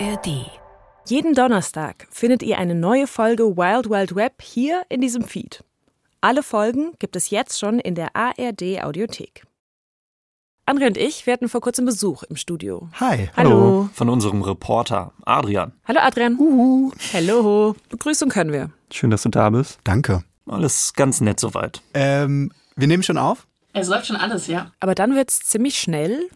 ARD. Jeden Donnerstag findet ihr eine neue Folge Wild Wild Web hier in diesem Feed. Alle Folgen gibt es jetzt schon in der ARD Audiothek. André und ich, wir hatten vor kurzem Besuch im Studio. Hi. Hallo. Von unserem Reporter Adrian. Hallo Adrian. Uhu. Hallo. Begrüßung können wir. Schön, dass du da bist. Danke. Alles ganz nett soweit. Ähm, wir nehmen schon auf. Es läuft schon alles, ja. Aber dann wird's ziemlich schnell,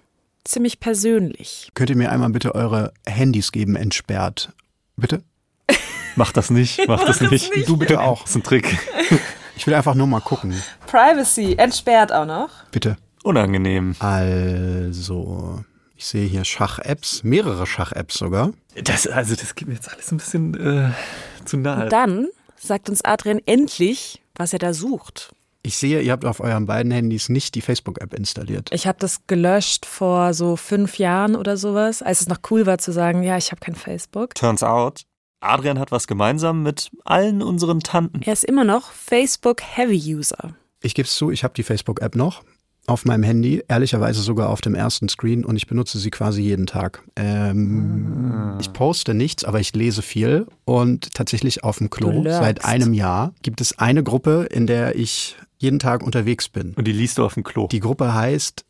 ziemlich persönlich. Könnt ihr mir einmal bitte eure Handys geben, entsperrt? Bitte? Mach das nicht, mach das nicht. Du bitte auch. Das ist ein Trick. Ich will einfach nur mal gucken. Privacy, entsperrt auch noch. Bitte. Unangenehm. Also, ich sehe hier Schach-Apps, mehrere Schach-Apps sogar. Das, also, das geht mir jetzt alles ein bisschen äh, zu nahe. Und dann sagt uns Adrian endlich, was er da sucht. Ich sehe, ihr habt auf euren beiden Handys nicht die Facebook-App installiert. Ich habe das gelöscht vor so fünf Jahren oder sowas, als es noch cool war zu sagen, ja, ich habe kein Facebook. Turns out, Adrian hat was gemeinsam mit allen unseren Tanten. Er ist immer noch Facebook-Heavy-User. Ich gebe es zu, ich habe die Facebook-App noch auf meinem Handy, ehrlicherweise sogar auf dem ersten Screen und ich benutze sie quasi jeden Tag. Ähm, Ich poste nichts, aber ich lese viel und tatsächlich auf dem Klo seit einem Jahr gibt es eine Gruppe, in der ich jeden Tag unterwegs bin. Und die liest du auf dem Klo. Die Gruppe heißt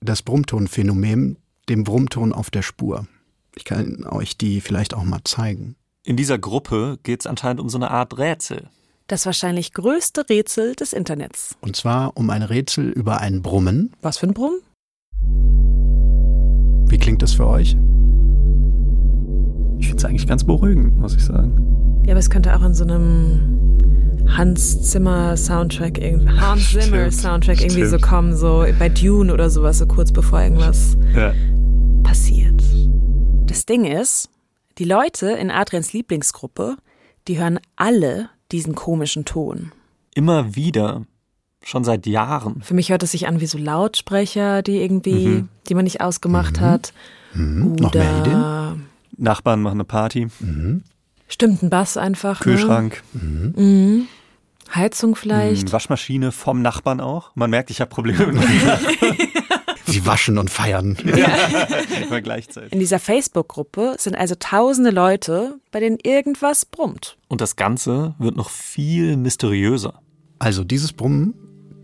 das Brummtonphänomen, dem Brummton auf der Spur. Ich kann euch die vielleicht auch mal zeigen. In dieser Gruppe geht es anscheinend um so eine Art Rätsel. Das wahrscheinlich größte Rätsel des Internets. Und zwar um ein Rätsel über ein Brummen. Was für ein Brumm? Wie klingt das für euch? Ich finde es eigentlich ganz beruhigend, muss ich sagen. Ja, aber es könnte auch in so einem Hans Zimmer Soundtrack, irgendwie- Hans Zimmer Stimmt, Soundtrack irgendwie so stimmt. kommen, so bei Dune oder sowas, so kurz bevor irgendwas Ja. passiert. Das Ding ist, die Leute in Adrians Lieblingsgruppe, die hören alle diesen komischen Ton. Immer wieder, schon seit Jahren. Für mich hört es sich an wie so Lautsprecher, die irgendwie, Mhm. die man nicht ausgemacht hat. Mhm. Noch mehr Ideen? Oder Nachbarn machen eine Party, Mhm. stimmt ein Bass einfach. Kühlschrank, Ne? Mhm. Heizung vielleicht. Waschmaschine vom Nachbarn auch. Man merkt, ich habe Probleme mit waschen und feiern. immer gleichzeitig. In dieser Facebook-Gruppe sind also tausende Leute, bei denen irgendwas brummt. Und das Ganze wird noch viel mysteriöser. Also dieses Brummen,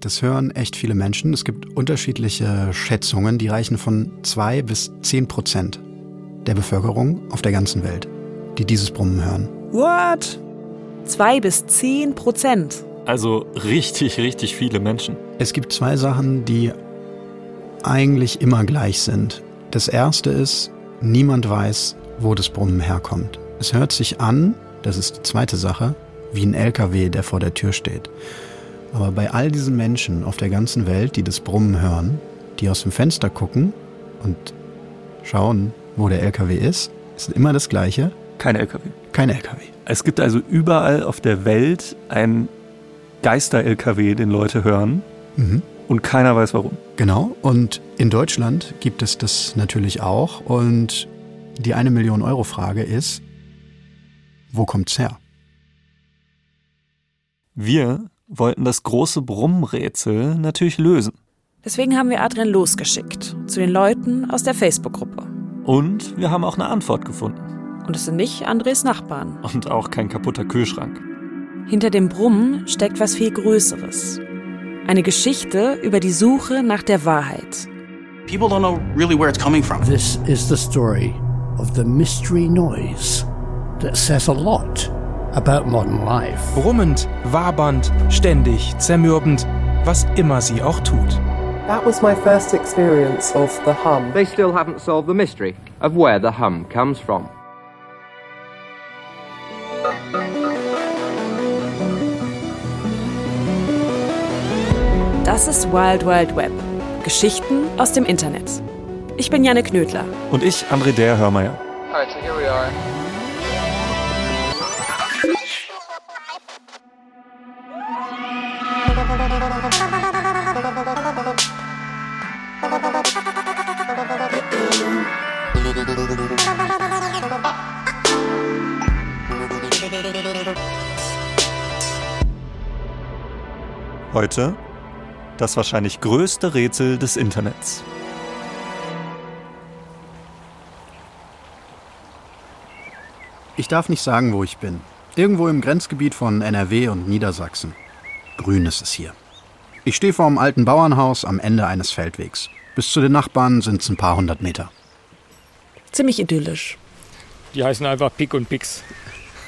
das hören echt viele Menschen. Es gibt unterschiedliche Schätzungen, die reichen von zwei bis zehn Prozent der Bevölkerung auf der ganzen Welt, die dieses Brummen hören. What? Zwei bis zehn Prozent. Also richtig, richtig viele Menschen. Es gibt zwei Sachen, die eigentlich immer gleich sind. Das erste ist, niemand weiß, wo das Brummen herkommt. Es hört sich an, das ist die zweite Sache, wie ein LKW, der vor der Tür steht. Aber bei all diesen Menschen auf der ganzen Welt, die das Brummen hören, die aus dem Fenster gucken und schauen, wo der LKW ist, ist immer das Gleiche, Kein LKW. kein LKW. Es gibt also überall auf der Welt ein Geister-LKW, den Leute hören Mhm. Und keiner weiß warum. Genau, und in Deutschland gibt es das natürlich auch. Und die eine Million Euro Frage ist, wo kommt's her? Wir wollten das große Brummrätsel natürlich lösen. Deswegen haben wir Adrian losgeschickt zu den Leuten aus der Facebook-Gruppe. Und wir haben auch eine Antwort gefunden. Und es sind nicht Andres Nachbarn. Und auch kein kaputter Kühlschrank. Hinter dem Brummen steckt was viel Größeres. Eine Geschichte über die Suche nach der Wahrheit. People don't know really where it's coming from. This is the story of the mystery noise that says a lot about modern life. Brummend, wabernd, ständig, zermürbend, was immer sie auch tut. That was my first experience of the hum. They still haven't solved the mystery of where the hum comes from. Das ist Wild Wild Web. Geschichten aus dem Internet. Ich bin Janne Knödler. Und ich, André Der Hörmeier. Alright, so here we are. Heute das wahrscheinlich größte Rätsel des Internets. Ich darf nicht sagen, wo ich bin. Irgendwo im Grenzgebiet von NRW und Niedersachsen. Grün ist es hier. Ich stehe vor einem alten Bauernhaus am Ende eines Feldwegs. Bis zu den Nachbarn sind es ein paar hundert Meter. Ziemlich idyllisch. Die heißen einfach Pick und Pix.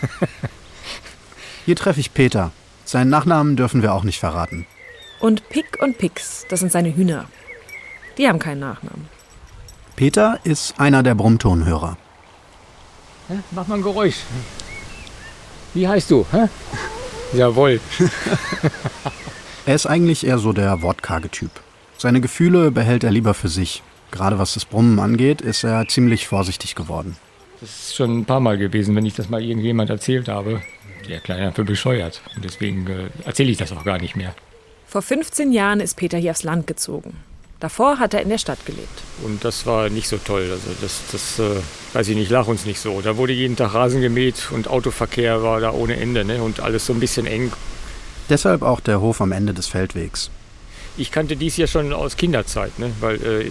Hier treffe ich Peter. Seinen Nachnamen dürfen wir auch nicht verraten. Und Pick und Pix, das sind seine Hühner. Die haben keinen Nachnamen. Peter ist einer der Brummtonhörer. Hä? Mach mal ein Geräusch. Wie heißt du? Hä? Jawohl. Er ist eigentlich eher so der wortkarge Typ. Seine Gefühle behält er lieber für sich. Gerade was das Brummen angeht, ist er ziemlich vorsichtig geworden. Das ist schon ein paar Mal gewesen, wenn ich das mal irgendjemand erzählt habe. Der Kleine für bescheuert. Und deswegen äh, erzähle ich das auch gar nicht mehr. Vor 15 Jahren ist Peter hier aufs Land gezogen. Davor hat er in der Stadt gelebt. Und das war nicht so toll. Also das, das äh, weiß ich nicht, lach uns nicht so. Da wurde jeden Tag Rasen gemäht und Autoverkehr war da ohne Ende ne? und alles so ein bisschen eng. Deshalb auch der Hof am Ende des Feldwegs. Ich kannte dies ja schon aus Kinderzeit, ne? weil äh,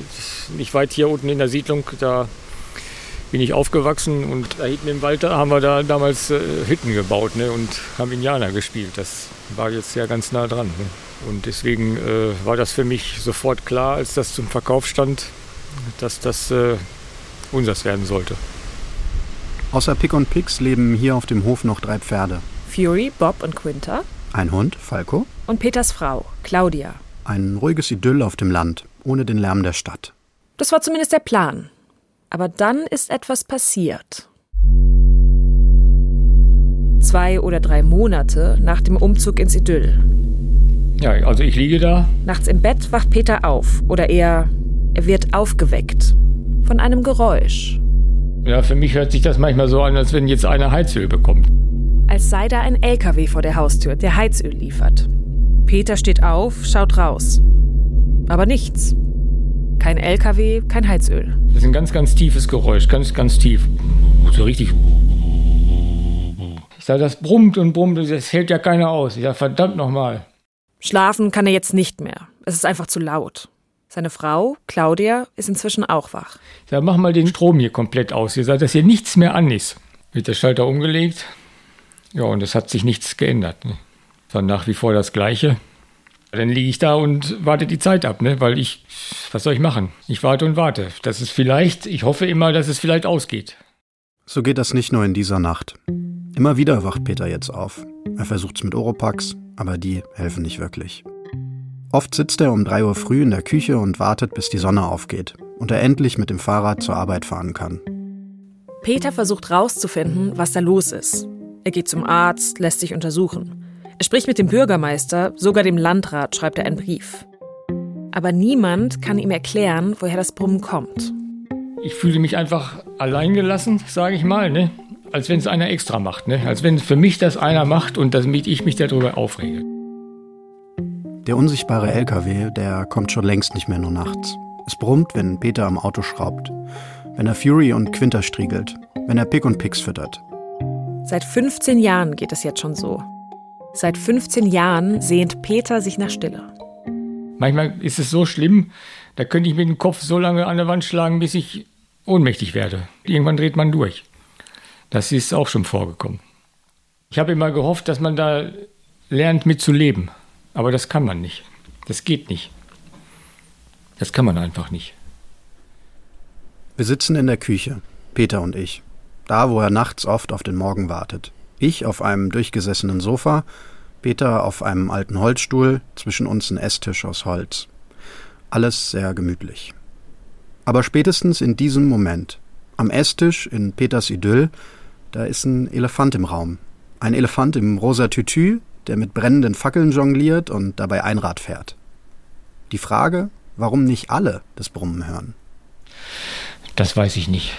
nicht weit hier unten in der Siedlung, da bin ich aufgewachsen und da hinten im Wald da haben wir da damals äh, Hütten gebaut ne? und haben Indianer gespielt. Das war jetzt ja ganz nah dran. Ne? Und deswegen äh, war das für mich sofort klar, als das zum Verkauf stand, dass das äh, unseres werden sollte. Außer Pick und Pix leben hier auf dem Hof noch drei Pferde. Fury, Bob und Quinter Ein Hund, Falco, und Peters Frau, Claudia. ein ruhiges Idyll auf dem Land, ohne den Lärm der Stadt. Das war zumindest der Plan. Aber dann ist etwas passiert. Zwei oder drei Monate nach dem Umzug ins Idyll. Ja, also ich liege da. Nachts im Bett wacht Peter auf. Oder eher, er wird aufgeweckt. Von einem Geräusch. Ja, für mich hört sich das manchmal so an, als wenn jetzt einer Heizöl bekommt. Als sei da ein LKW vor der Haustür, der Heizöl liefert. Peter steht auf, schaut raus. Aber nichts. Kein LKW, kein Heizöl. Das ist ein ganz, ganz tiefes Geräusch, ganz, ganz tief. So richtig. Ich sage, das brummt und brummt, das hält ja keiner aus. Ich sage, verdammt nochmal. Schlafen kann er jetzt nicht mehr. Es ist einfach zu laut. Seine Frau, Claudia, ist inzwischen auch wach. Ich sage, mach mal den Strom hier komplett aus. Ihr sagt, dass hier nichts mehr an ist. Wird der Schalter umgelegt. Ja, und es hat sich nichts geändert. Ne? War nach wie vor das Gleiche. Dann liege ich da und warte die Zeit ab, ne? weil ich, was soll ich machen? Ich warte und warte. Das ist vielleicht, ich hoffe immer, dass es vielleicht ausgeht. So geht das nicht nur in dieser Nacht. Immer wieder wacht Peter jetzt auf. Er versucht's mit Oropax, aber die helfen nicht wirklich. Oft sitzt er um 3 Uhr früh in der Küche und wartet, bis die Sonne aufgeht und er endlich mit dem Fahrrad zur Arbeit fahren kann. Peter versucht rauszufinden, was da los ist. Er geht zum Arzt, lässt sich untersuchen. Er spricht mit dem Bürgermeister, sogar dem Landrat schreibt er einen Brief. Aber niemand kann ihm erklären, woher das Brummen kommt. Ich fühle mich einfach alleingelassen, sage ich mal, ne? als wenn es einer extra macht. Ne? Als wenn für mich das einer macht und damit ich mich darüber aufrege. Der unsichtbare LKW, der kommt schon längst nicht mehr nur nachts. Es brummt, wenn Peter am Auto schraubt, wenn er Fury und Quinter striegelt, wenn er Pick und Pix füttert. Seit 15 Jahren geht es jetzt schon so. Seit 15 Jahren sehnt Peter sich nach Stille. Manchmal ist es so schlimm, da könnte ich mit dem Kopf so lange an der Wand schlagen, bis ich ohnmächtig werde. Irgendwann dreht man durch. Das ist auch schon vorgekommen. Ich habe immer gehofft, dass man da lernt mitzuleben. Aber das kann man nicht. Das geht nicht. Das kann man einfach nicht. Wir sitzen in der Küche, Peter und ich. Da, wo er nachts oft auf den Morgen wartet. Ich auf einem durchgesessenen Sofa, Peter auf einem alten Holzstuhl, zwischen uns ein Esstisch aus Holz. Alles sehr gemütlich. Aber spätestens in diesem Moment, am Esstisch in Peters Idyll, da ist ein Elefant im Raum. Ein Elefant im rosa Tütü, der mit brennenden Fackeln jongliert und dabei Einrad fährt. Die Frage, warum nicht alle das Brummen hören. Das weiß ich nicht.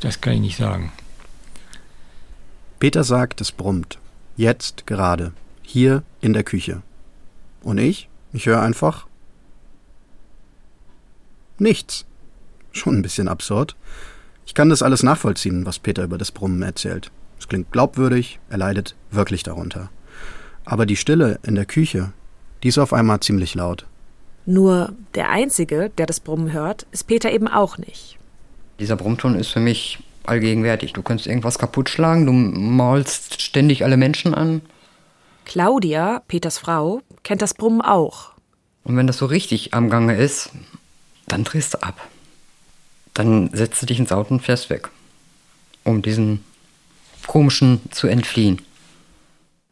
Das kann ich nicht sagen. Peter sagt, es brummt. Jetzt gerade. Hier in der Küche. Und ich? Ich höre einfach nichts. Schon ein bisschen absurd. Ich kann das alles nachvollziehen, was Peter über das Brummen erzählt. Es klingt glaubwürdig, er leidet wirklich darunter. Aber die Stille in der Küche, die ist auf einmal ziemlich laut. Nur der Einzige, der das Brummen hört, ist Peter eben auch nicht. Dieser Brummton ist für mich allgegenwärtig. Du kannst irgendwas kaputt schlagen, du maulst ständig alle Menschen an. Claudia, Peters Frau, kennt das Brummen auch. Und wenn das so richtig am Gange ist, dann drehst du ab. Dann setzt du dich ins Auto und fährst weg, um diesen komischen zu entfliehen.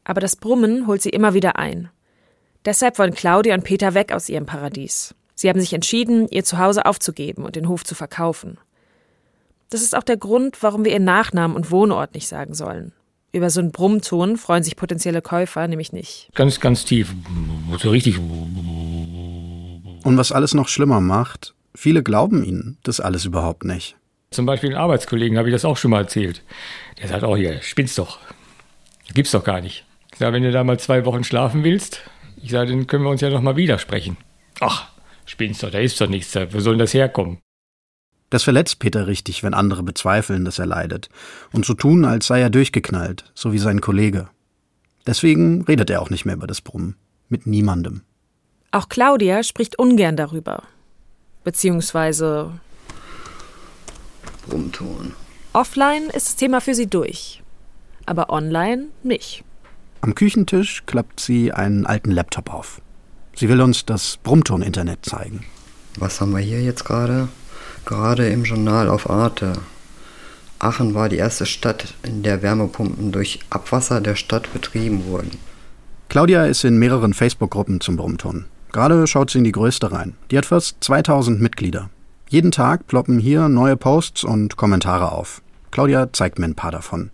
Aber das Brummen holt sie immer wieder ein. Deshalb wollen Claudia und Peter weg aus ihrem Paradies. Sie haben sich entschieden, ihr Zuhause aufzugeben und den Hof zu verkaufen. Das ist auch der Grund, warum wir ihren Nachnamen und Wohnort nicht sagen sollen. Über so einen Brummton freuen sich potenzielle Käufer nämlich nicht. Ganz, ganz tief. So richtig. Und was alles noch schlimmer macht, viele glauben ihnen das alles überhaupt nicht. Zum Beispiel einen Arbeitskollegen habe ich das auch schon mal erzählt. Der sagt auch hier, spinnst doch. Gibt's doch gar nicht. Ich sage, wenn du da mal zwei Wochen schlafen willst, ich sage, dann können wir uns ja noch mal widersprechen. Ach, spinnst doch, da ist doch nichts, wo soll denn das herkommen? Das verletzt Peter richtig, wenn andere bezweifeln, dass er leidet und so tun, als sei er durchgeknallt, so wie sein Kollege. Deswegen redet er auch nicht mehr über das Brummen. Mit niemandem. Auch Claudia spricht ungern darüber. Beziehungsweise. Brummton. Offline ist das Thema für sie durch. Aber online nicht. Am Küchentisch klappt sie einen alten Laptop auf. Sie will uns das Brummton-Internet zeigen. Was haben wir hier jetzt gerade? Gerade im Journal auf Arte. Aachen war die erste Stadt, in der Wärmepumpen durch Abwasser der Stadt betrieben wurden. Claudia ist in mehreren Facebook-Gruppen zum Brummton. Gerade schaut sie in die größte rein. Die hat fast 2000 Mitglieder. Jeden Tag ploppen hier neue Posts und Kommentare auf. Claudia zeigt mir ein paar davon.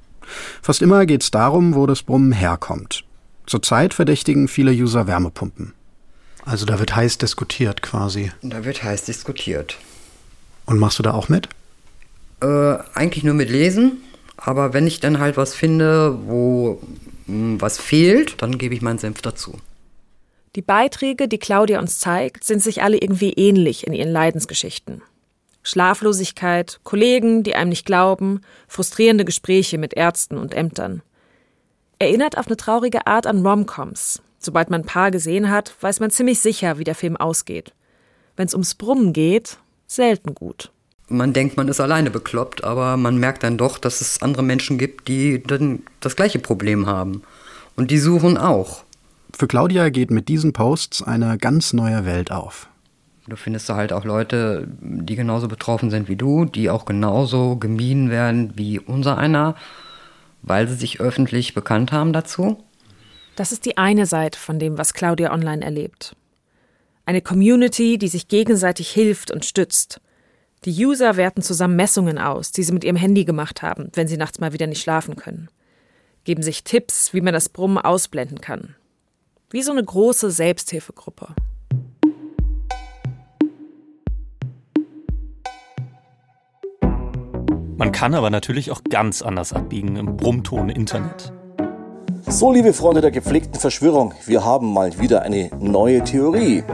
Fast immer geht es darum, wo das Brummen herkommt. Zurzeit verdächtigen viele User Wärmepumpen. Also da wird heiß diskutiert quasi. Da wird heiß diskutiert. Und machst du da auch mit? Äh, eigentlich nur mit Lesen. Aber wenn ich dann halt was finde, wo mh, hm, was fehlt, dann gebe ich meinen Senf dazu. Die Beiträge, die Claudia uns zeigt, sind sich alle irgendwie ähnlich in ihren Leidensgeschichten. Schlaflosigkeit, Kollegen, die einem nicht glauben, frustrierende Gespräche mit Ärzten und Ämtern. Erinnert auf eine traurige Art an Romcoms. Sobald man ein Paar gesehen hat, weiß man ziemlich sicher, wie der Film ausgeht. Wenn es ums Brummen geht, selten gut. Man denkt, man ist alleine bekloppt, aber man merkt dann doch, dass es andere Menschen gibt, die dann das gleiche Problem haben. Und die suchen auch. Für Claudia geht mit diesen Posts eine ganz neue Welt auf. Du findest da halt auch Leute, die genauso betroffen sind wie du, die auch genauso gemieden werden wie unser einer, weil sie sich öffentlich bekannt haben dazu. Das ist die eine Seite von dem, was Claudia online erlebt. Eine Community, die sich gegenseitig hilft und stützt. Die User werten zusammen Messungen aus, die sie mit ihrem Handy gemacht haben, wenn sie nachts mal wieder nicht schlafen können. Geben sich Tipps, wie man das Brummen ausblenden kann. Wie so eine große Selbsthilfegruppe. Man kann aber natürlich auch ganz anders abbiegen im Brummton-Internet. So, liebe Freunde der gepflegten Verschwörung, wir haben mal wieder eine neue Theorie.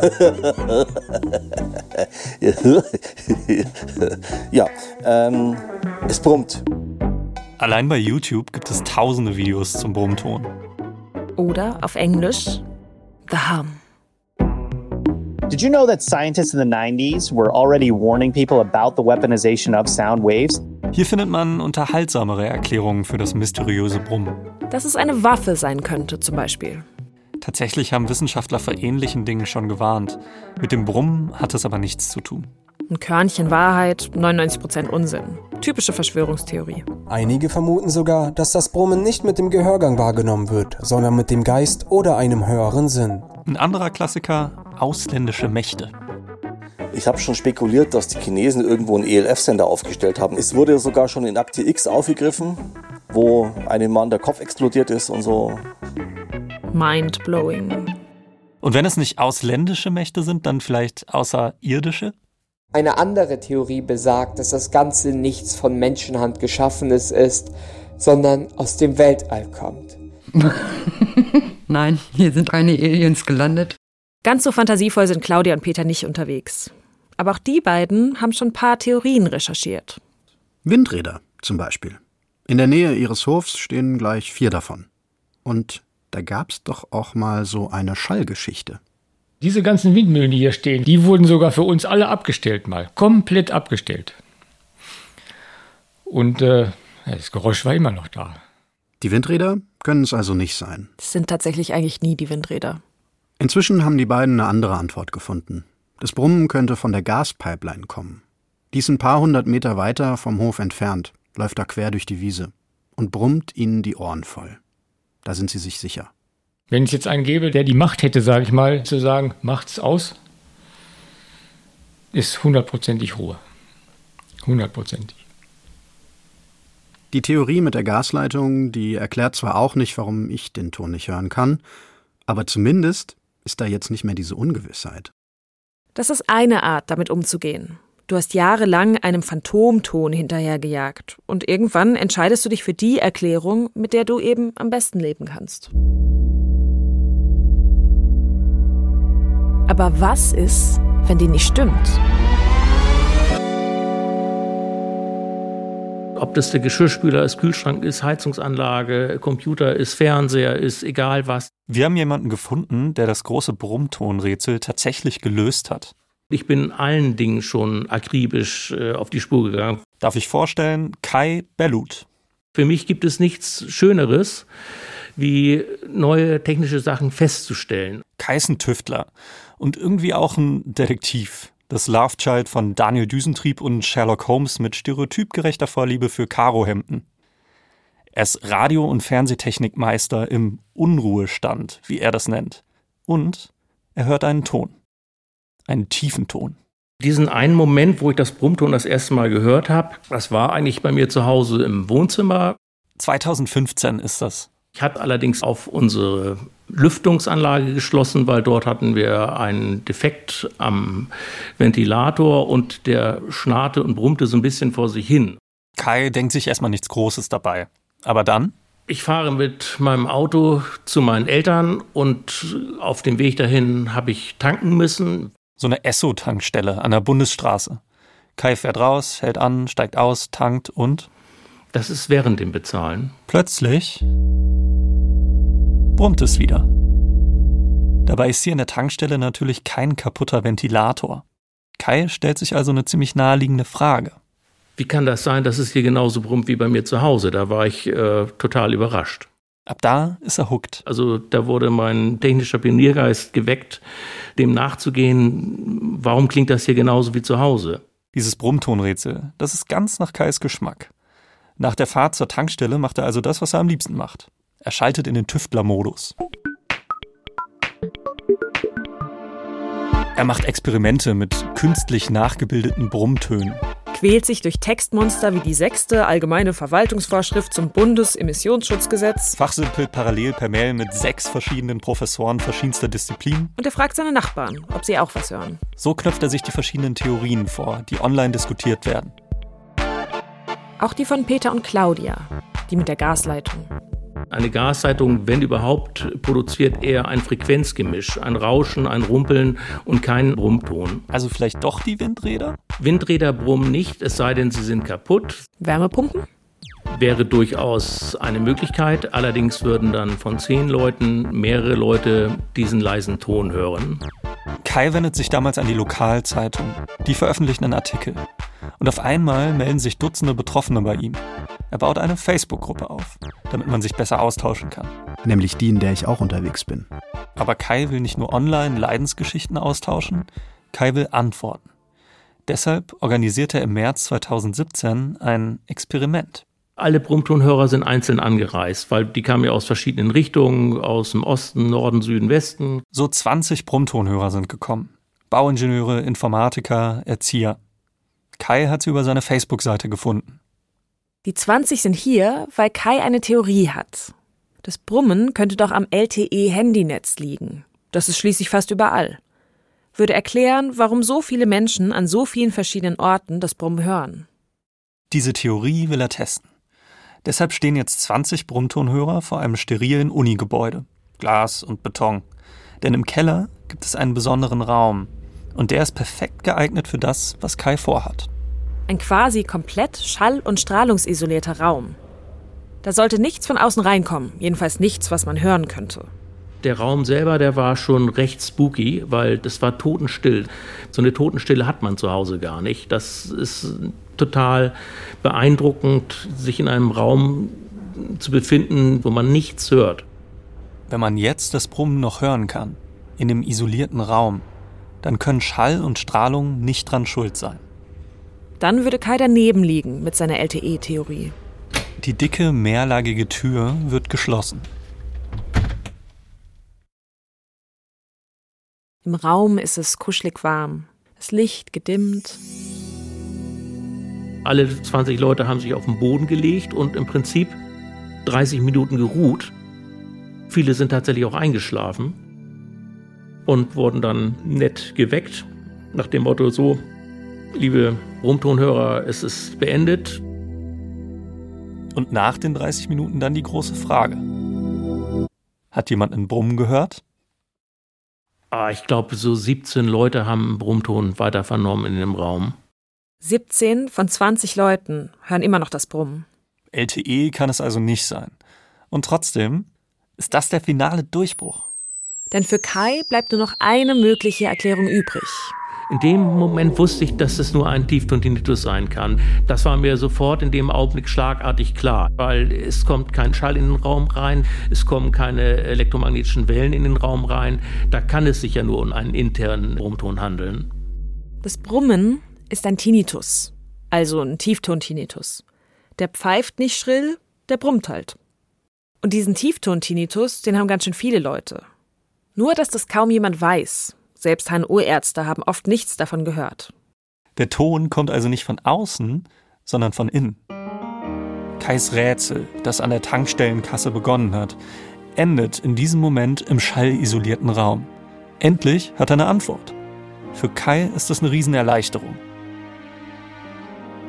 ja, ähm, es brummt. Allein bei YouTube gibt es tausende Videos zum Brummton. Oder auf Englisch The Hum. Did you know that scientists in the 90s were already warning people about the weaponization of sound waves? Hier findet man unterhaltsamere Erklärungen für das mysteriöse Brummen. Dass es eine Waffe sein könnte, zum Beispiel. Tatsächlich haben Wissenschaftler vor ähnlichen Dingen schon gewarnt. Mit dem Brummen hat es aber nichts zu tun. Ein Körnchen Wahrheit, 99% Unsinn. Typische Verschwörungstheorie. Einige vermuten sogar, dass das Brummen nicht mit dem Gehörgang wahrgenommen wird, sondern mit dem Geist oder einem höheren Sinn. Ein anderer Klassiker, ausländische Mächte. Ich habe schon spekuliert, dass die Chinesen irgendwo einen ELF-Sender aufgestellt haben. Es wurde sogar schon in Akte X aufgegriffen, wo einem Mann der Kopf explodiert ist und so. Mind-blowing. Und wenn es nicht ausländische Mächte sind, dann vielleicht außerirdische? Eine andere Theorie besagt, dass das Ganze nichts von Menschenhand geschaffenes ist, sondern aus dem Weltall kommt. Nein, hier sind keine Aliens gelandet. Ganz so fantasievoll sind Claudia und Peter nicht unterwegs. Aber auch die beiden haben schon ein paar Theorien recherchiert. Windräder zum Beispiel. In der Nähe ihres Hofs stehen gleich vier davon. Und da gab's doch auch mal so eine Schallgeschichte. Diese ganzen Windmühlen, die hier stehen, die wurden sogar für uns alle abgestellt mal. Komplett abgestellt. Und äh, das Geräusch war immer noch da. Die Windräder können es also nicht sein. Das sind tatsächlich eigentlich nie die Windräder. Inzwischen haben die beiden eine andere Antwort gefunden. Das Brummen könnte von der Gaspipeline kommen. Die ist ein paar hundert Meter weiter vom Hof entfernt, läuft da quer durch die Wiese und brummt ihnen die Ohren voll. Da sind sie sich sicher. Wenn es jetzt einen gäbe, der die Macht hätte, sage ich mal, zu sagen, macht's aus, ist hundertprozentig Ruhe. Hundertprozentig. Die Theorie mit der Gasleitung, die erklärt zwar auch nicht, warum ich den Ton nicht hören kann, aber zumindest ist da jetzt nicht mehr diese Ungewissheit. Das ist eine Art, damit umzugehen. Du hast jahrelang einem Phantomton hinterhergejagt und irgendwann entscheidest du dich für die Erklärung, mit der du eben am besten leben kannst. Aber was ist, wenn die nicht stimmt? Ob das der Geschirrspüler ist, Kühlschrank ist, Heizungsanlage, Computer ist, Fernseher ist, egal was. Wir haben jemanden gefunden, der das große Brummtonrätsel tatsächlich gelöst hat. Ich bin allen Dingen schon akribisch äh, auf die Spur gegangen. Darf ich vorstellen, Kai Bellut. Für mich gibt es nichts Schöneres, wie neue technische Sachen festzustellen. Kai ist ein Tüftler und irgendwie auch ein Detektiv. Das Love Child von Daniel Düsentrieb und Sherlock Holmes mit stereotypgerechter Vorliebe für Karohemden. Er ist Radio- und Fernsehtechnikmeister im Unruhestand, wie er das nennt. Und er hört einen Ton. Einen tiefen Ton. Diesen einen Moment, wo ich das Brummton das erste Mal gehört habe, das war eigentlich bei mir zu Hause im Wohnzimmer. 2015 ist das. Ich hatte allerdings auf unsere Lüftungsanlage geschlossen, weil dort hatten wir einen Defekt am Ventilator und der schnarrte und brummte so ein bisschen vor sich hin. Kai denkt sich erstmal nichts Großes dabei. Aber dann? Ich fahre mit meinem Auto zu meinen Eltern und auf dem Weg dahin habe ich tanken müssen. So eine Esso-Tankstelle an der Bundesstraße. Kai fährt raus, hält an, steigt aus, tankt und? Das ist während dem Bezahlen. Plötzlich brummt es wieder. Dabei ist hier in der Tankstelle natürlich kein kaputter Ventilator. Kai stellt sich also eine ziemlich naheliegende Frage. Wie kann das sein, dass es hier genauso brummt wie bei mir zu Hause? Da war ich äh, total überrascht. Ab da ist er hooked. Also da wurde mein technischer Pioniergeist geweckt, dem nachzugehen, warum klingt das hier genauso wie zu Hause? Dieses Brummtonrätsel, das ist ganz nach Kais Geschmack. Nach der Fahrt zur Tankstelle macht er also das, was er am liebsten macht. Er schaltet in den Tüftler-Modus. Er macht Experimente mit künstlich nachgebildeten Brummtönen. Quält sich durch Textmonster wie die sechste allgemeine Verwaltungsvorschrift zum Bundesemissionsschutzgesetz. Fachsimpelt parallel per Mail mit sechs verschiedenen Professoren verschiedenster Disziplinen. Und er fragt seine Nachbarn, ob sie auch was hören. So knöpft er sich die verschiedenen Theorien vor, die online diskutiert werden. Auch die von Peter und Claudia, die mit der Gasleitung. Eine Gasleitung, wenn überhaupt, produziert eher ein Frequenzgemisch, ein Rauschen, ein Rumpeln und keinen Brummton. Also vielleicht doch die Windräder? Windräder brummen nicht, es sei denn, sie sind kaputt. Wärmepumpen? Wäre durchaus eine Möglichkeit. Allerdings würden dann von zehn Leuten mehrere Leute diesen leisen Ton hören. Kai wendet sich damals an die Lokalzeitung. Die veröffentlichen einen Artikel. Und auf einmal melden sich Dutzende Betroffene bei ihm. Er baut eine Facebook-Gruppe auf, damit man sich besser austauschen kann. Nämlich die, in der ich auch unterwegs bin. Aber Kai will nicht nur online Leidensgeschichten austauschen, Kai will Antworten. Deshalb organisiert er im März 2017 ein Experiment. Alle Brummtonhörer sind einzeln angereist, weil die kamen ja aus verschiedenen Richtungen, aus dem Osten, Norden, Süden, Westen. So 20 Brummtonhörer sind gekommen. Bauingenieure, Informatiker, Erzieher. Kai hat sie über seine Facebook-Seite gefunden. Die 20 sind hier, weil Kai eine Theorie hat. Das Brummen könnte doch am LTE-Handynetz liegen. Das ist schließlich fast überall. Würde erklären, warum so viele Menschen an so vielen verschiedenen Orten das Brummen hören. Diese Theorie will er testen. Deshalb stehen jetzt 20 Brummtonhörer vor einem sterilen Unigebäude. Glas und Beton. Denn im Keller gibt es einen besonderen Raum. Und der ist perfekt geeignet für das, was Kai vorhat. Ein quasi komplett schall- und strahlungsisolierter Raum. Da sollte nichts von außen reinkommen, jedenfalls nichts, was man hören könnte. Der Raum selber, der war schon recht spooky, weil das war totenstill. So eine Totenstille hat man zu Hause gar nicht. Das ist total beeindruckend, sich in einem Raum zu befinden, wo man nichts hört. Wenn man jetzt das Brummen noch hören kann, in dem isolierten Raum, dann können Schall und Strahlung nicht dran schuld sein. Dann würde Kai daneben liegen mit seiner LTE-Theorie. Die dicke, mehrlagige Tür wird geschlossen. Im Raum ist es kuschelig warm, das Licht gedimmt. Alle 20 Leute haben sich auf den Boden gelegt und im Prinzip 30 Minuten geruht. Viele sind tatsächlich auch eingeschlafen und wurden dann nett geweckt nach dem Motto so, liebe Rumtonhörer, es ist beendet. Und nach den 30 Minuten dann die große Frage. Hat jemand einen Brummen gehört? Ah, ich glaube, so 17 Leute haben einen Brummton weiter vernommen in dem Raum. 17 von 20 Leuten hören immer noch das Brummen. LTE kann es also nicht sein. Und trotzdem ist das der finale Durchbruch. Denn für Kai bleibt nur noch eine mögliche Erklärung übrig. In dem Moment wusste ich, dass es nur ein Tiefton-Tinnitus sein kann. Das war mir sofort in dem Augenblick schlagartig klar, weil es kommt kein Schall in den Raum rein, es kommen keine elektromagnetischen Wellen in den Raum rein. Da kann es sich ja nur um einen internen Brummton handeln. Das Brummen ist ein Tinnitus, also ein Tiefton-Tinnitus. Der pfeift nicht schrill, der brummt halt. Und diesen Tiefton-Tinnitus, den haben ganz schön viele Leute. Nur, dass das kaum jemand weiß. Selbst HNO-Ärzte haben oft nichts davon gehört. Der Ton kommt also nicht von außen, sondern von innen. Kais Rätsel, das an der Tankstellenkasse begonnen hat, endet in diesem Moment im schallisolierten Raum. Endlich hat er eine Antwort. Für Kai ist das eine Riesenerleichterung.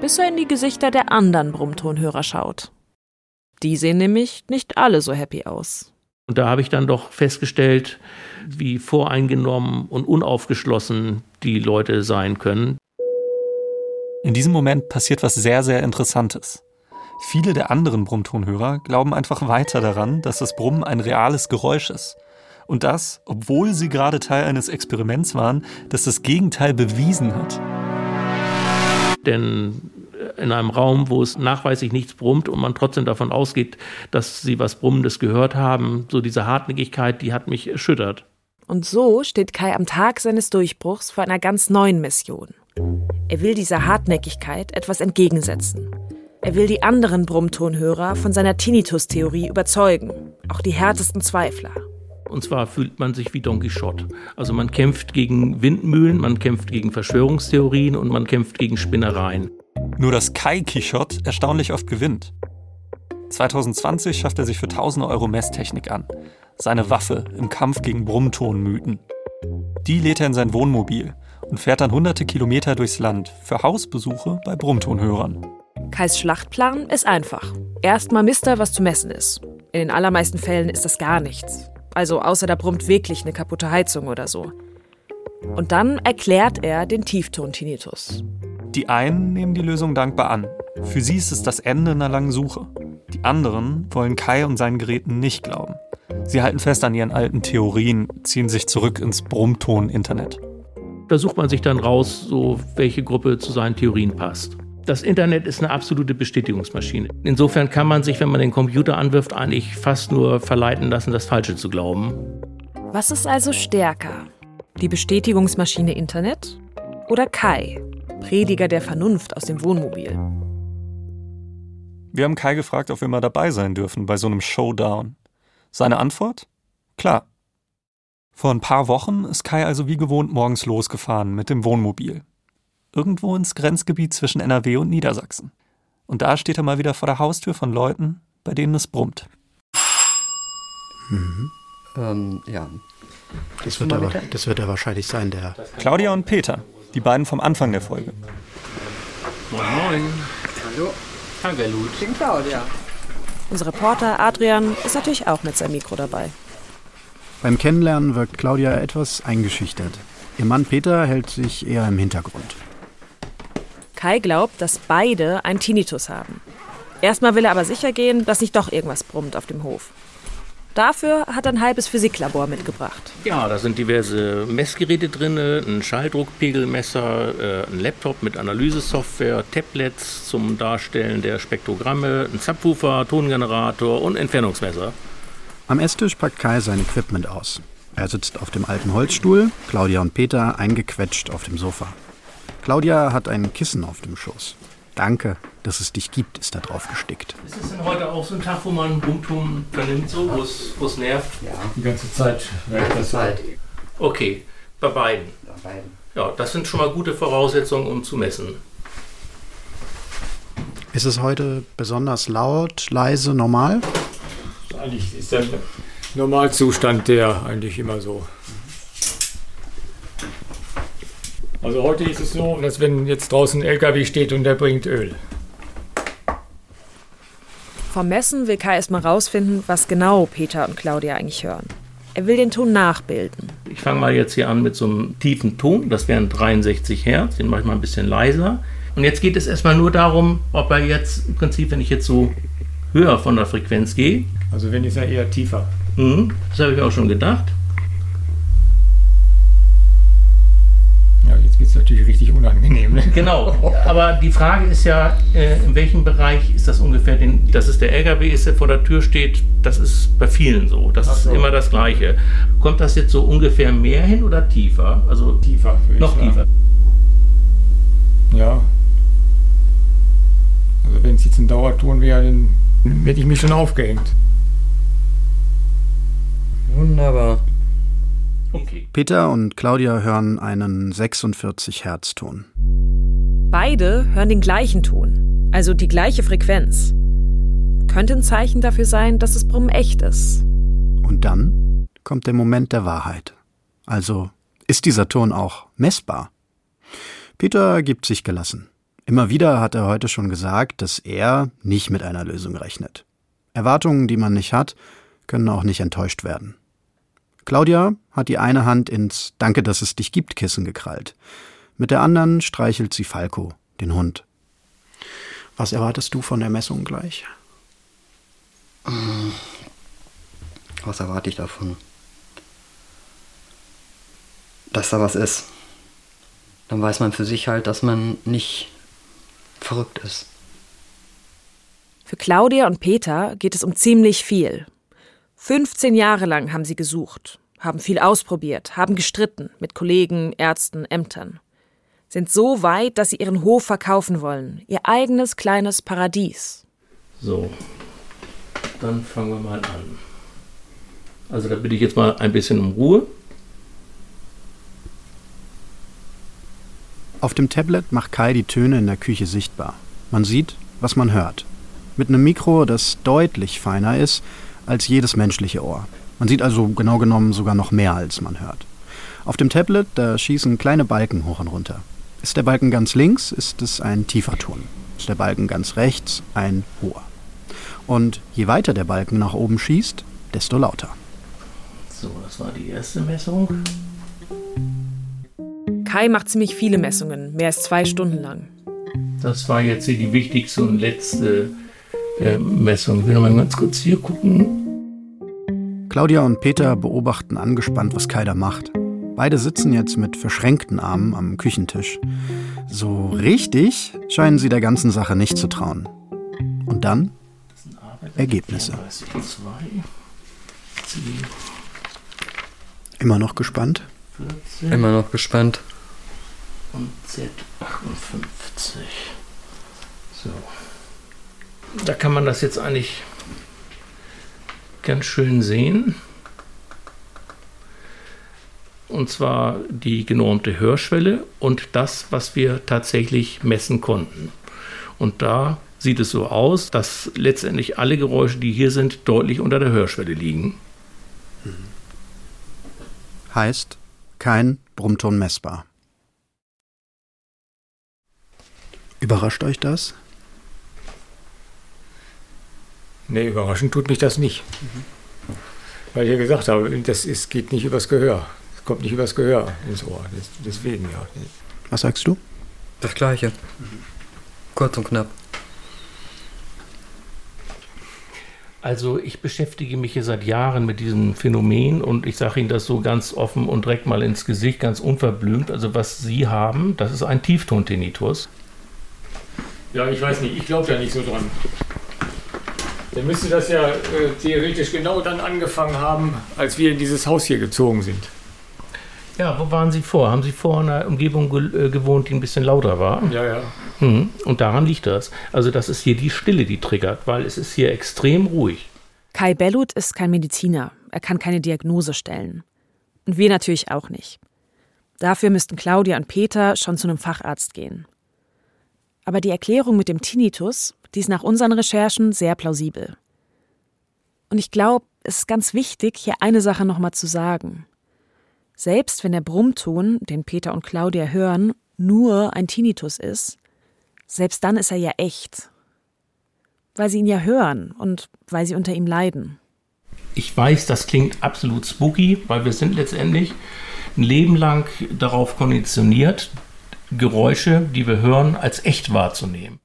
Bis er in die Gesichter der anderen Brummtonhörer schaut. Die sehen nämlich nicht alle so happy aus. Und da habe ich dann doch festgestellt, wie voreingenommen und unaufgeschlossen die Leute sein können. In diesem Moment passiert was sehr, sehr Interessantes. Viele der anderen Brummtonhörer glauben einfach weiter daran, dass das Brummen ein reales Geräusch ist. Und das, obwohl sie gerade Teil eines Experiments waren, das das Gegenteil bewiesen hat. Denn in einem Raum, wo es nachweislich nichts brummt und man trotzdem davon ausgeht, dass sie was Brummendes gehört haben, so diese Hartnäckigkeit, die hat mich erschüttert. Und so steht Kai am Tag seines Durchbruchs vor einer ganz neuen Mission. Er will dieser Hartnäckigkeit etwas entgegensetzen. Er will die anderen Brummtonhörer von seiner Tinnitus-Theorie überzeugen, auch die härtesten Zweifler. Und zwar fühlt man sich wie Don Quixote. Also man kämpft gegen Windmühlen, man kämpft gegen Verschwörungstheorien und man kämpft gegen Spinnereien. Nur dass Kai Quixote erstaunlich oft gewinnt. 2020 schafft er sich für tausende Euro Messtechnik an. Seine Waffe im Kampf gegen Brummtonmythen. Die lädt er in sein Wohnmobil und fährt dann hunderte Kilometer durchs Land für Hausbesuche bei Brummtonhörern. Kais Schlachtplan ist einfach. Erstmal misst er, was zu messen ist. In den allermeisten Fällen ist das gar nichts. Also außer da brummt wirklich eine kaputte Heizung oder so. Und dann erklärt er den Tiefton-Tinnitus. Die einen nehmen die Lösung dankbar an. Für sie ist es das Ende einer langen Suche. Die anderen wollen Kai und seinen Geräten nicht glauben. Sie halten fest an ihren alten Theorien, ziehen sich zurück ins Brummton-Internet. Da sucht man sich dann raus, so welche Gruppe zu seinen Theorien passt. Das Internet ist eine absolute Bestätigungsmaschine. Insofern kann man sich, wenn man den Computer anwirft, eigentlich fast nur verleiten lassen, das Falsche zu glauben. Was ist also stärker? Die Bestätigungsmaschine Internet oder Kai, Prediger der Vernunft aus dem Wohnmobil? Wir haben Kai gefragt, ob wir mal dabei sein dürfen bei so einem Showdown. Seine Antwort? Klar. Vor ein paar Wochen ist Kai also wie gewohnt morgens losgefahren mit dem Wohnmobil. Irgendwo ins Grenzgebiet zwischen NRW und Niedersachsen. Und da steht er mal wieder vor der Haustür von Leuten, bei denen es brummt. Mhm. Ähm, ja. Das wird, er, das wird er wahrscheinlich sein, der. Claudia und Peter, die beiden vom Anfang der Folge. Moin, moin. Hallo. Hallo, Lut. Ich bin Claudia. Unser Reporter Adrian ist natürlich auch mit seinem Mikro dabei. Beim Kennenlernen wirkt Claudia etwas eingeschüchtert. Ihr Mann Peter hält sich eher im Hintergrund. Kai glaubt, dass beide einen Tinnitus haben. Erstmal will er aber sicher gehen, dass nicht doch irgendwas brummt auf dem Hof. Dafür hat er ein halbes Physiklabor mitgebracht. Ja, da sind diverse Messgeräte drin, ein Schalldruckpegelmesser, äh, ein Laptop mit Analysesoftware, Tablets zum Darstellen der Spektrogramme, ein Subwoofer, Tongenerator und Entfernungsmesser. Am Esstisch packt Kai sein Equipment aus. Er sitzt auf dem alten Holzstuhl, Claudia und Peter eingequetscht auf dem Sofa. Claudia hat ein Kissen auf dem Schoß. Danke, dass es dich gibt, ist da drauf gestickt. Ist es denn heute auch so ein Tag, wo man Bumtum vernimmt, so, wo es nervt? Ja. Die ganze Zeit. Ja, das Zeit. Okay, bei beiden. Bei beiden. Ja, das sind schon mal gute Voraussetzungen, um zu messen. Ist es heute besonders laut, leise, normal? Eigentlich ist der Normalzustand der eigentlich immer so. Also heute ist es so, dass wenn jetzt draußen ein LKW steht und der bringt Öl. Vom Messen will Kai erstmal rausfinden, was genau Peter und Claudia eigentlich hören. Er will den Ton nachbilden. Ich fange mal jetzt hier an mit so einem tiefen Ton, das wären 63 Hertz, den mache ich mal ein bisschen leiser. Und jetzt geht es erstmal nur darum, ob er jetzt im Prinzip, wenn ich jetzt so höher von der Frequenz gehe. Also wenn ist er eher tiefer. Mhm, das habe ich mir auch schon gedacht. Ist natürlich richtig unangenehm. Ne? Genau, aber die Frage ist ja, äh, in welchem Bereich ist das ungefähr, den, dass es der LKW ist, der vor der Tür steht, das ist bei vielen so. Das so. ist immer das Gleiche. Kommt das jetzt so ungefähr mehr hin oder tiefer? Also tiefer, noch tiefer. Ja. Also wenn es jetzt ein Dauerton wäre, dann hätte ich mich schon aufgehängt. Wunderbar. Okay. Peter und Claudia hören einen 46 Hertz Ton. Beide hören den gleichen Ton, also die gleiche Frequenz. Könnte ein Zeichen dafür sein, dass das Brummen echt ist. Und dann kommt der Moment der Wahrheit. Also ist dieser Ton auch messbar? Peter gibt sich gelassen. Immer wieder hat er heute schon gesagt, dass er nicht mit einer Lösung rechnet. Erwartungen, die man nicht hat, können auch nicht enttäuscht werden. Claudia hat die eine Hand ins Danke, dass es dich gibt Kissen gekrallt. Mit der anderen streichelt sie Falco, den Hund. Was erwartest du von der Messung gleich? Was erwarte ich davon? Dass da was ist. Dann weiß man für sich halt, dass man nicht verrückt ist. Für Claudia und Peter geht es um ziemlich viel. 15 Jahre lang haben sie gesucht, haben viel ausprobiert, haben gestritten mit Kollegen, Ärzten, Ämtern. Sind so weit, dass sie ihren Hof verkaufen wollen, ihr eigenes kleines Paradies. So, dann fangen wir mal an. Also da bitte ich jetzt mal ein bisschen um Ruhe. Auf dem Tablet macht Kai die Töne in der Küche sichtbar. Man sieht, was man hört. Mit einem Mikro, das deutlich feiner ist, als jedes menschliche Ohr. Man sieht also genau genommen sogar noch mehr, als man hört. Auf dem Tablet, da schießen kleine Balken hoch und runter. Ist der Balken ganz links, ist es ein tiefer Ton. Ist der Balken ganz rechts, ein hoher. Und je weiter der Balken nach oben schießt, desto lauter. So, das war die erste Messung. Kai macht ziemlich viele Messungen, mehr als zwei Stunden lang. Das war jetzt hier die wichtigste und letzte äh, Messung. Ich will noch mal ganz kurz hier gucken. Claudia und Peter beobachten angespannt, was Kai da macht. Beide sitzen jetzt mit verschränkten Armen am Küchentisch. So richtig scheinen sie der ganzen Sache nicht zu trauen. Und dann Ergebnisse. Immer noch gespannt? Immer noch gespannt. Und Z58. So. Da kann man das jetzt eigentlich ganz schön sehen. Und zwar die genormte Hörschwelle und das, was wir tatsächlich messen konnten. Und da sieht es so aus, dass letztendlich alle Geräusche, die hier sind, deutlich unter der Hörschwelle liegen. Heißt, kein Brummton messbar. Überrascht euch das? Nee, überraschend tut mich das nicht. Mhm. Weil ich ja gesagt habe, das ist, geht nicht übers Gehör. Es kommt nicht übers Gehör ins Ohr. Deswegen ja. Was sagst du? Das Gleiche. Mhm. Kurz und knapp. Also ich beschäftige mich hier seit Jahren mit diesem Phänomen und ich sage Ihnen das so ganz offen und direkt mal ins Gesicht, ganz unverblümt. Also was Sie haben, das ist ein Tiefton-Tinnitus. Ja, ich weiß nicht, ich glaube da nicht so dran. Dann müsste das ja äh, theoretisch genau dann angefangen haben, als wir in dieses Haus hier gezogen sind. Ja, wo waren Sie vor? Haben Sie vor in einer Umgebung ge äh, gewohnt, die ein bisschen lauter war? Ja, ja. Mhm. Und daran liegt das. Also das ist hier die Stille, die triggert, weil es ist hier extrem ruhig. Kai Bellut ist kein Mediziner. Er kann keine Diagnose stellen. Und wir natürlich auch nicht. Dafür müssten Claudia und Peter schon zu einem Facharzt gehen. Aber die Erklärung mit dem Tinnitus, die ist nach unseren Recherchen sehr plausibel. Und ich glaube, es ist ganz wichtig, hier eine Sache nochmal zu sagen. Selbst wenn der Brummton, den Peter und Claudia hören, nur ein Tinnitus ist, selbst dann ist er ja echt. Weil sie ihn ja hören und weil sie unter ihm leiden. Ich weiß, das klingt absolut spooky, weil wir sind letztendlich ein Leben lang darauf konditioniert, Geräusche, die wir hören, als echt wahrzunehmen.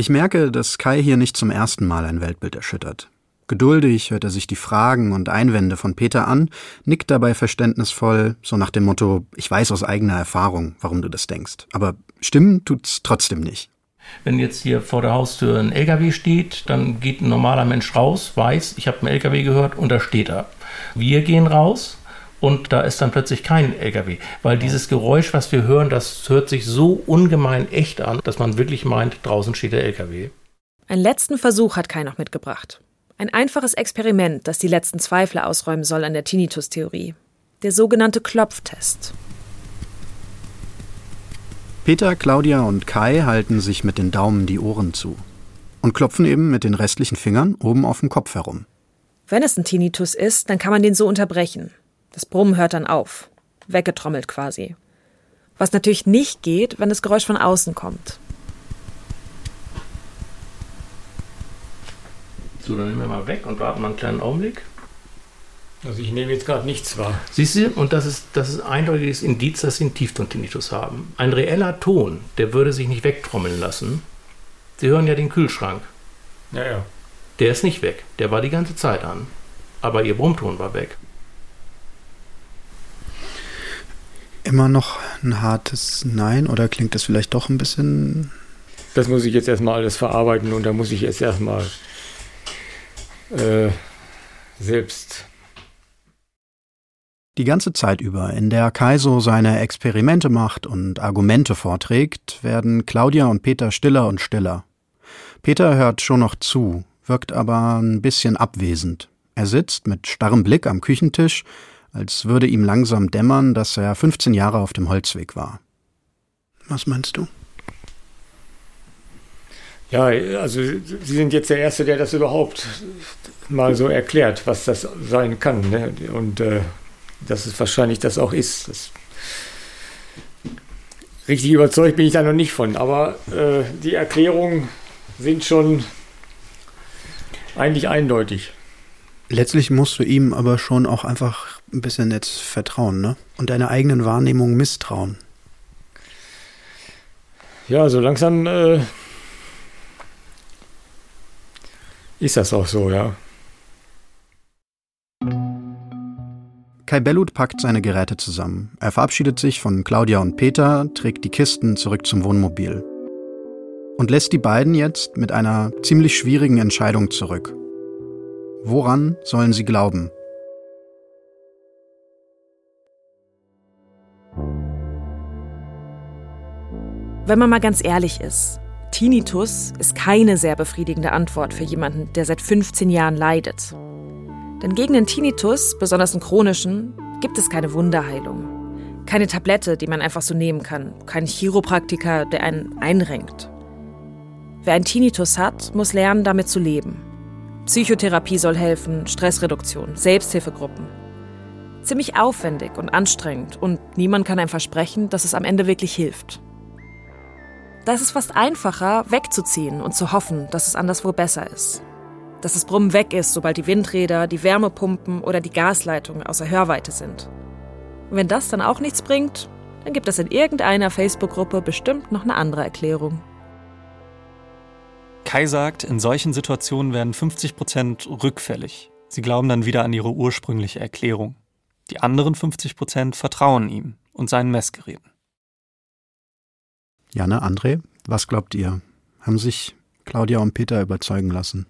Ich merke, dass Kai hier nicht zum ersten Mal ein Weltbild erschüttert. Geduldig hört er sich die Fragen und Einwände von Peter an, nickt dabei verständnisvoll, so nach dem Motto, ich weiß aus eigener Erfahrung, warum du das denkst. Aber stimmen tut's trotzdem nicht. Wenn jetzt hier vor der Haustür ein LKW steht, dann geht ein normaler Mensch raus, weiß, ich habe einen LKW gehört und da steht er. Wir gehen raus und da ist dann plötzlich kein LKW, weil dieses Geräusch, was wir hören, das hört sich so ungemein echt an, dass man wirklich meint, draußen steht der LKW. Einen letzten Versuch hat Kai noch mitgebracht. Ein einfaches Experiment, das die letzten Zweifel ausräumen soll an der Tinnitus-Theorie. Der sogenannte Klopftest. Peter, Claudia und Kai halten sich mit den Daumen die Ohren zu und klopfen eben mit den restlichen Fingern oben auf dem Kopf herum. Wenn es ein Tinnitus ist, dann kann man den so unterbrechen. Das Brummen hört dann auf. Weggetrommelt quasi. Was natürlich nicht geht, wenn das Geräusch von außen kommt. So, dann nehmen wir mal weg und warten mal einen kleinen Augenblick. Also ich nehme jetzt gerade nichts wahr. Siehst du, und das ist, das ist ein eindeutiges Indiz, dass sie einen Tiefton-Tinnitus haben. Ein reeller Ton, der würde sich nicht wegtrommeln lassen. Sie hören ja den Kühlschrank. Ja, ja. Der ist nicht weg. Der war die ganze Zeit an. Aber ihr Brummton war weg. Immer noch ein hartes Nein oder klingt das vielleicht doch ein bisschen. Das muss ich jetzt erstmal alles verarbeiten und da muss ich jetzt erstmal äh, selbst. Die ganze Zeit über, in der Kaiso seine Experimente macht und Argumente vorträgt, werden Claudia und Peter stiller und stiller. Peter hört schon noch zu, wirkt aber ein bisschen abwesend. Er sitzt mit starrem Blick am Küchentisch, als würde ihm langsam dämmern, dass er 15 Jahre auf dem Holzweg war. Was meinst du? Ja, also Sie sind jetzt der Erste, der das überhaupt mal so erklärt, was das sein kann. Ne? Und äh, dass es wahrscheinlich das auch ist. Das richtig überzeugt bin ich da noch nicht von, aber äh, die Erklärungen sind schon eigentlich eindeutig. Letztlich musst du ihm aber schon auch einfach ein bisschen jetzt vertrauen, ne? Und deiner eigenen Wahrnehmung misstrauen. Ja, so langsam äh, ist das auch so, ja. Kai Bellut packt seine Geräte zusammen. Er verabschiedet sich von Claudia und Peter, trägt die Kisten zurück zum Wohnmobil. Und lässt die beiden jetzt mit einer ziemlich schwierigen Entscheidung zurück. Woran sollen sie glauben? Wenn man mal ganz ehrlich ist, Tinnitus ist keine sehr befriedigende Antwort für jemanden, der seit 15 Jahren leidet. Denn gegen den Tinnitus, besonders einen chronischen, gibt es keine Wunderheilung. Keine Tablette, die man einfach so nehmen kann. Kein Chiropraktiker, der einen einrenkt. Wer einen Tinnitus hat, muss lernen, damit zu leben. Psychotherapie soll helfen, Stressreduktion, Selbsthilfegruppen. Ziemlich aufwendig und anstrengend und niemand kann einem versprechen, dass es am Ende wirklich hilft. Da ist es fast einfacher, wegzuziehen und zu hoffen, dass es anderswo besser ist. Dass das Brummen weg ist, sobald die Windräder, die Wärmepumpen oder die Gasleitungen außer Hörweite sind. Und wenn das dann auch nichts bringt, dann gibt es in irgendeiner Facebook-Gruppe bestimmt noch eine andere Erklärung. Kai sagt, in solchen Situationen werden 50 Prozent rückfällig. Sie glauben dann wieder an ihre ursprüngliche Erklärung. Die anderen 50 Prozent vertrauen ihm und seinen Messgeräten. Janne, André, was glaubt ihr? Haben sich Claudia und Peter überzeugen lassen?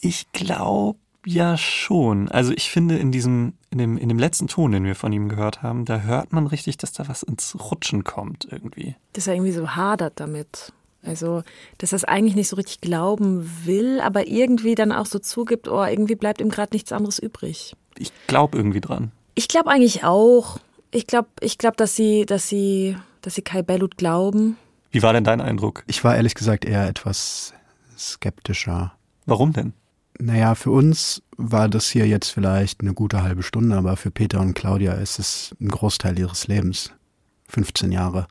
Ich glaube ja schon. Also ich finde in diesem, in dem, in dem letzten Ton, den wir von ihm gehört haben, da hört man richtig, dass da was ins Rutschen kommt irgendwie. Dass er irgendwie so hadert damit. Also, dass er es eigentlich nicht so richtig glauben will, aber irgendwie dann auch so zugibt, oh, irgendwie bleibt ihm gerade nichts anderes übrig. Ich glaube irgendwie dran. Ich glaube eigentlich auch. Ich glaube, ich glaube, dass sie, dass sie, dass sie Kai Bellut glauben. Wie war denn dein Eindruck? Ich war ehrlich gesagt eher etwas skeptischer. Warum denn? Naja, für uns war das hier jetzt vielleicht eine gute halbe Stunde, aber für Peter und Claudia ist es ein Großteil ihres Lebens. 15 Jahre.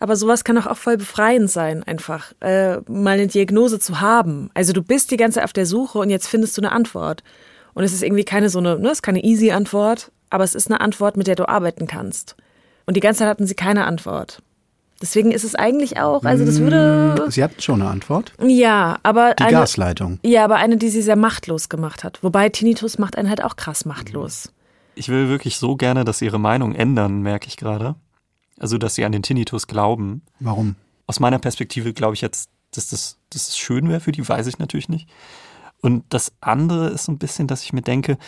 Aber sowas kann doch auch voll befreiend sein, einfach äh, mal eine Diagnose zu haben. Also du bist die ganze Zeit auf der Suche und jetzt findest du eine Antwort. Und es ist irgendwie keine so eine, ne, es ist keine easy Antwort, aber es ist eine Antwort, mit der du arbeiten kannst. Und die ganze Zeit hatten sie keine Antwort. Deswegen ist es eigentlich auch, also das würde. Hm, sie hatten schon eine Antwort. Ja, aber. Die eine, Gasleitung. Ja, aber eine, die sie sehr machtlos gemacht hat. Wobei Tinnitus macht einen halt auch krass machtlos. Ich will wirklich so gerne, dass sie ihre Meinung ändern, merke ich gerade. Also, dass sie an den Tinnitus glauben. Warum? Aus meiner Perspektive glaube ich jetzt, dass das, dass das schön wäre für die, weiß ich natürlich nicht. Und das andere ist so ein bisschen, dass ich mir denke,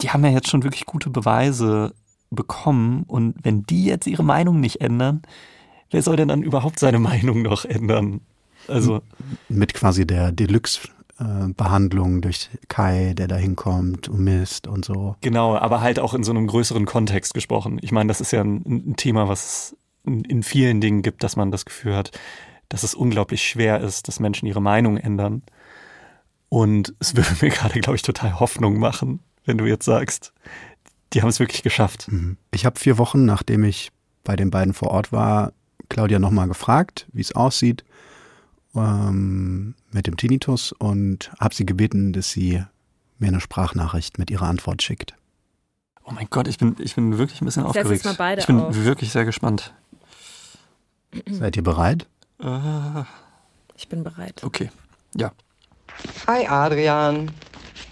die haben ja jetzt schon wirklich gute Beweise bekommen und wenn die jetzt ihre Meinung nicht ändern, wer soll denn dann überhaupt seine Meinung noch ändern? Also mit quasi der Deluxe Behandlung durch Kai, der da hinkommt und misst und so. Genau, aber halt auch in so einem größeren Kontext gesprochen. Ich meine, das ist ja ein, ein Thema, was es in vielen Dingen gibt, dass man das Gefühl hat, dass es unglaublich schwer ist, dass Menschen ihre Meinung ändern. Und es würde mir gerade, glaube ich, total Hoffnung machen, wenn du jetzt sagst, die haben es wirklich geschafft. Mhm. Ich habe vier Wochen, nachdem ich bei den beiden vor Ort war, Claudia nochmal gefragt, wie es aussieht ähm, mit dem Tinnitus und habe sie gebeten, dass sie mir eine Sprachnachricht mit ihrer Antwort schickt. Oh mein Gott, ich bin, ich bin wirklich ein bisschen Setz aufgeregt. mal beide ich bin auf. wirklich sehr gespannt. Seid ihr bereit? Äh, Ich bin bereit. okay, ja. Hi Adrian.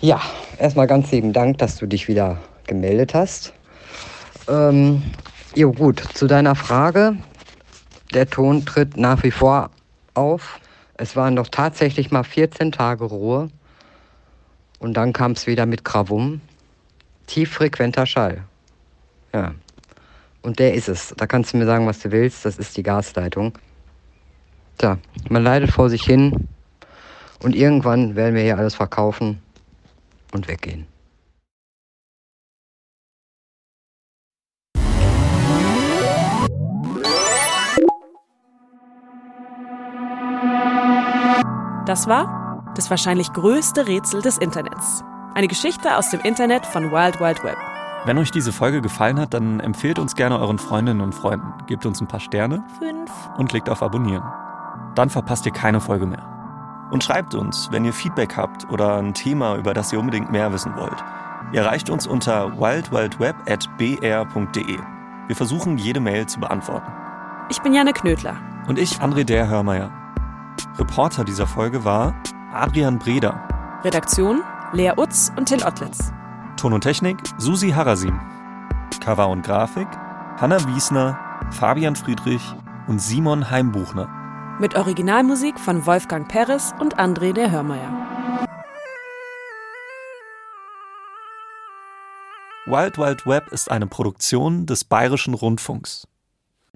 Ja, erstmal ganz lieben Dank, dass du dich wieder gemeldet hast. Ähm, jo gut, zu deiner Frage. Der Ton tritt nach wie vor auf. Es waren doch tatsächlich mal 14 Tage Ruhe. Und dann kam es wieder mit Gravum. Tieffrequenter Schall. Ja. Und der ist es. Da kannst du mir sagen, was du willst. Das ist die Gasleitung. Tja, man leidet vor sich hin. Und irgendwann werden wir hier alles verkaufen und weggehen. Das war das wahrscheinlich größte Rätsel des Internets. Eine Geschichte aus dem Internet von Wild Wild Web. Wenn euch diese Folge gefallen hat, dann empfehlt uns gerne euren Freundinnen und Freunden, gebt uns ein paar Sterne Fünf. und klickt auf Abonnieren. Dann verpasst ihr keine Folge mehr. Und schreibt uns, wenn ihr Feedback habt oder ein Thema, über das ihr unbedingt mehr wissen wollt. Ihr erreicht uns unter wildwildweb.br.de. Wir versuchen, jede Mail zu beantworten. Ich bin Janne Knödler. Und ich, André Der Hörmeier. Reporter dieser Folge war Adrian Breder. Redaktion Lea Utz und Till Ottlitz. Ton und Technik Susi Harasim. Cover und Grafik Hanna Wiesner, Fabian Friedrich und Simon Heimbuchner. Mit Originalmusik von Wolfgang Peres und André der Hörmeier. Wild Wild Web ist eine Produktion des Bayerischen Rundfunks.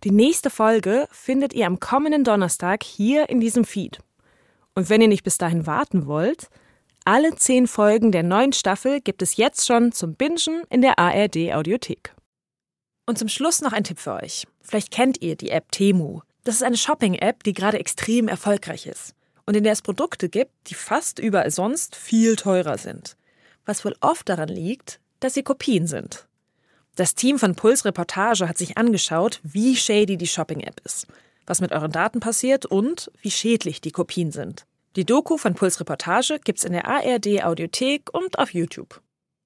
Die nächste Folge findet ihr am kommenden Donnerstag hier in diesem Feed. Und wenn ihr nicht bis dahin warten wollt, alle zehn Folgen der neuen Staffel gibt es jetzt schon zum Bingen in der ARD Audiothek. Und zum Schluss noch ein Tipp für euch. Vielleicht kennt ihr die App Temu. Das ist eine Shopping-App, die gerade extrem erfolgreich ist und in der es Produkte gibt, die fast überall sonst viel teurer sind. Was wohl oft daran liegt, dass sie Kopien sind. Das Team von Puls Reportage hat sich angeschaut, wie shady die Shopping-App ist, was mit euren Daten passiert und wie schädlich die Kopien sind. Die Doku von Puls Reportage gibt's in der ARD Audiothek und auf YouTube.